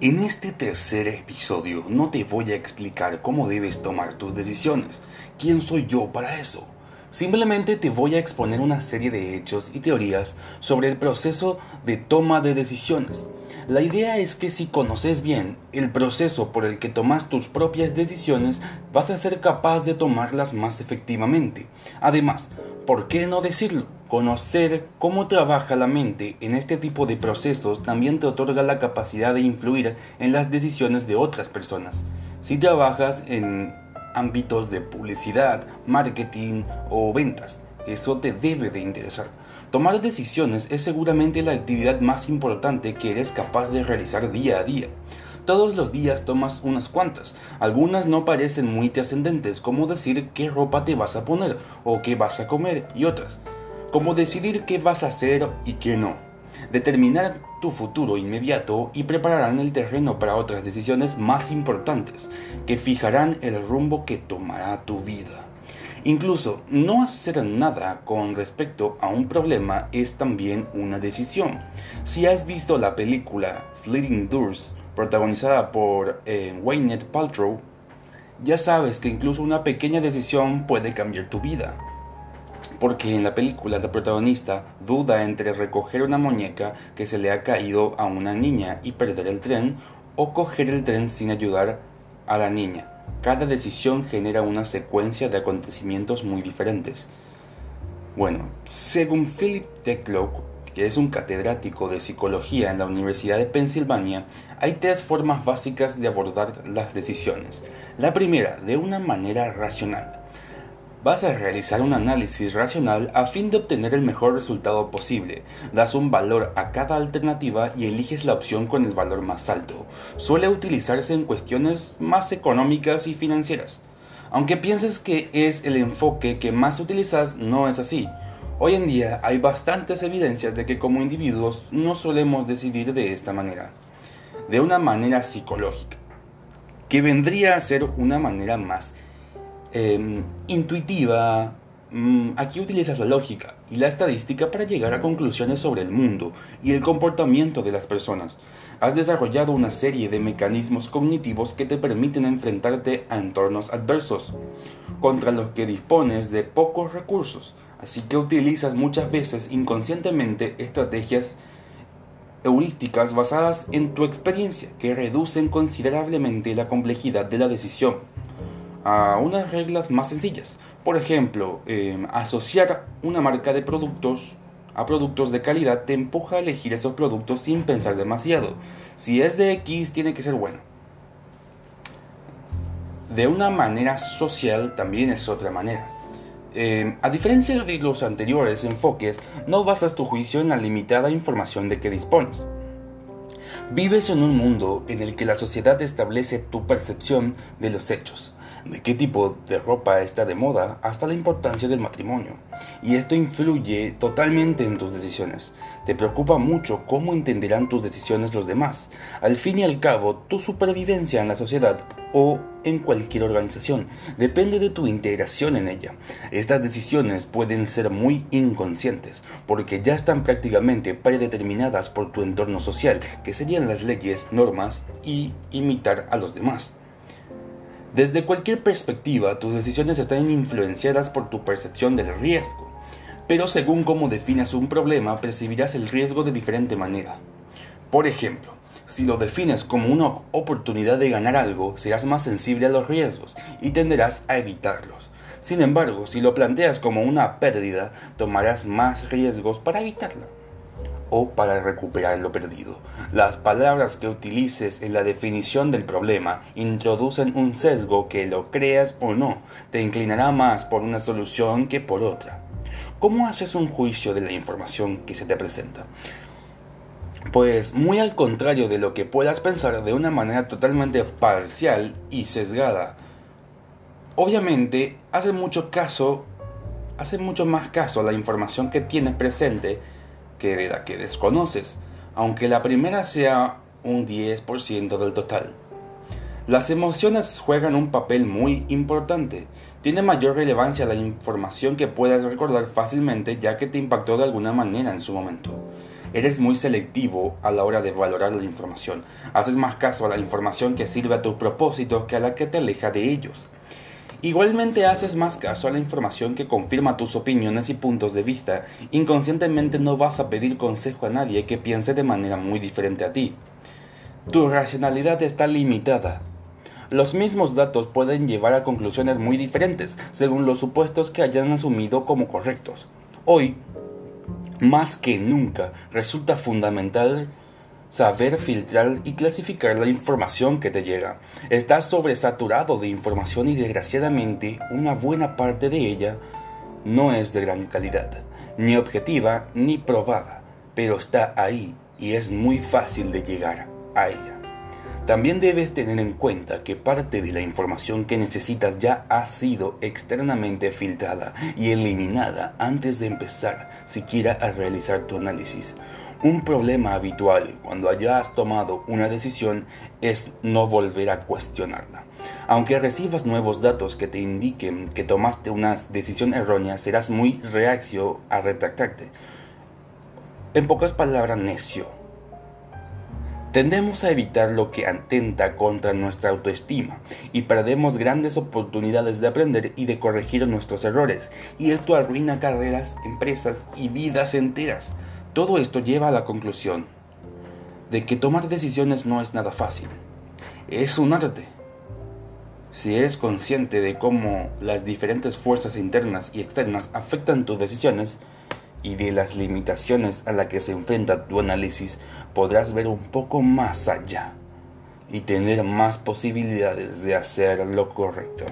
En este tercer episodio no te voy a explicar cómo debes tomar tus decisiones. ¿Quién soy yo para eso? Simplemente te voy a exponer una serie de hechos y teorías sobre el proceso de toma de decisiones. La idea es que si conoces bien el proceso por el que tomas tus propias decisiones, vas a ser capaz de tomarlas más efectivamente. Además, ¿por qué no decirlo? Conocer cómo trabaja la mente en este tipo de procesos también te otorga la capacidad de influir en las decisiones de otras personas. Si trabajas en ámbitos de publicidad, marketing o ventas, eso te debe de interesar. Tomar decisiones es seguramente la actividad más importante que eres capaz de realizar día a día. Todos los días tomas unas cuantas. Algunas no parecen muy trascendentes, como decir qué ropa te vas a poner o qué vas a comer, y otras como decidir qué vas a hacer y qué no, determinar tu futuro inmediato y prepararán el terreno para otras decisiones más importantes que fijarán el rumbo que tomará tu vida. Incluso no hacer nada con respecto a un problema es también una decisión. Si has visto la película Sliding Doors, protagonizada por eh, Wayne Paltrow, ya sabes que incluso una pequeña decisión puede cambiar tu vida porque en la película la protagonista duda entre recoger una muñeca que se le ha caído a una niña y perder el tren o coger el tren sin ayudar a la niña. Cada decisión genera una secuencia de acontecimientos muy diferentes. Bueno, según Philip Techlock, que es un catedrático de psicología en la Universidad de Pensilvania, hay tres formas básicas de abordar las decisiones. La primera, de una manera racional Vas a realizar un análisis racional a fin de obtener el mejor resultado posible. Das un valor a cada alternativa y eliges la opción con el valor más alto. Suele utilizarse en cuestiones más económicas y financieras. Aunque pienses que es el enfoque que más utilizas, no es así. Hoy en día hay bastantes evidencias de que como individuos no solemos decidir de esta manera, de una manera psicológica, que vendría a ser una manera más Em, intuitiva, mm, aquí utilizas la lógica y la estadística para llegar a conclusiones sobre el mundo y el comportamiento de las personas. Has desarrollado una serie de mecanismos cognitivos que te permiten enfrentarte a entornos adversos, contra los que dispones de pocos recursos, así que utilizas muchas veces inconscientemente estrategias heurísticas basadas en tu experiencia que reducen considerablemente la complejidad de la decisión a unas reglas más sencillas. Por ejemplo, em, asociar una marca de productos a productos de calidad te empuja a elegir esos productos sin pensar demasiado. Si es de X, tiene que ser bueno. De una manera social también es otra manera. Em, a diferencia de los anteriores enfoques, no basas tu juicio en la limitada información de que dispones. Vives en un mundo en el que la sociedad establece tu percepción de los hechos de qué tipo de ropa está de moda hasta la importancia del matrimonio. Y esto influye totalmente en tus decisiones. Te preocupa mucho cómo entenderán tus decisiones los demás. Al fin y al cabo, tu supervivencia en la sociedad o en cualquier organización depende de tu integración en ella. Estas decisiones pueden ser muy inconscientes porque ya están prácticamente predeterminadas por tu entorno social, que serían las leyes, normas y imitar a los demás. Desde cualquier perspectiva, tus decisiones están influenciadas por tu percepción del riesgo, pero según cómo definas un problema, percibirás el riesgo de diferente manera. Por ejemplo, si lo defines como una oportunidad de ganar algo, serás más sensible a los riesgos y tenderás a evitarlos. Sin embargo, si lo planteas como una pérdida, tomarás más riesgos para evitarla o para recuperar lo perdido. Las palabras que utilices en la definición del problema introducen un sesgo que lo creas o no, te inclinará más por una solución que por otra. ¿Cómo haces un juicio de la información que se te presenta? Pues muy al contrario de lo que puedas pensar de una manera totalmente parcial y sesgada. Obviamente, hace mucho caso, hace mucho más caso a la información que tienes presente que de la que desconoces, aunque la primera sea un 10% del total. Las emociones juegan un papel muy importante. Tiene mayor relevancia la información que puedas recordar fácilmente ya que te impactó de alguna manera en su momento. Eres muy selectivo a la hora de valorar la información. Haces más caso a la información que sirve a tus propósitos que a la que te aleja de ellos. Igualmente haces más caso a la información que confirma tus opiniones y puntos de vista. Inconscientemente no vas a pedir consejo a nadie que piense de manera muy diferente a ti. Tu racionalidad está limitada. Los mismos datos pueden llevar a conclusiones muy diferentes según los supuestos que hayan asumido como correctos. Hoy, más que nunca, resulta fundamental saber filtrar y clasificar la información que te llega. Estás sobresaturado de información y desgraciadamente una buena parte de ella no es de gran calidad, ni objetiva ni probada, pero está ahí y es muy fácil de llegar a ella. También debes tener en cuenta que parte de la información que necesitas ya ha sido externamente filtrada y eliminada antes de empezar siquiera a realizar tu análisis. Un problema habitual cuando hayas tomado una decisión es no volver a cuestionarla. Aunque recibas nuevos datos que te indiquen que tomaste una decisión errónea, serás muy reacio a retractarte. En pocas palabras, necio. Tendemos a evitar lo que atenta contra nuestra autoestima y perdemos grandes oportunidades de aprender y de corregir nuestros errores, y esto arruina carreras, empresas y vidas enteras. Todo esto lleva a la conclusión de que tomar decisiones no es nada fácil. Es un arte. Si eres consciente de cómo las diferentes fuerzas internas y externas afectan tus decisiones y de las limitaciones a las que se enfrenta tu análisis, podrás ver un poco más allá y tener más posibilidades de hacer lo correcto.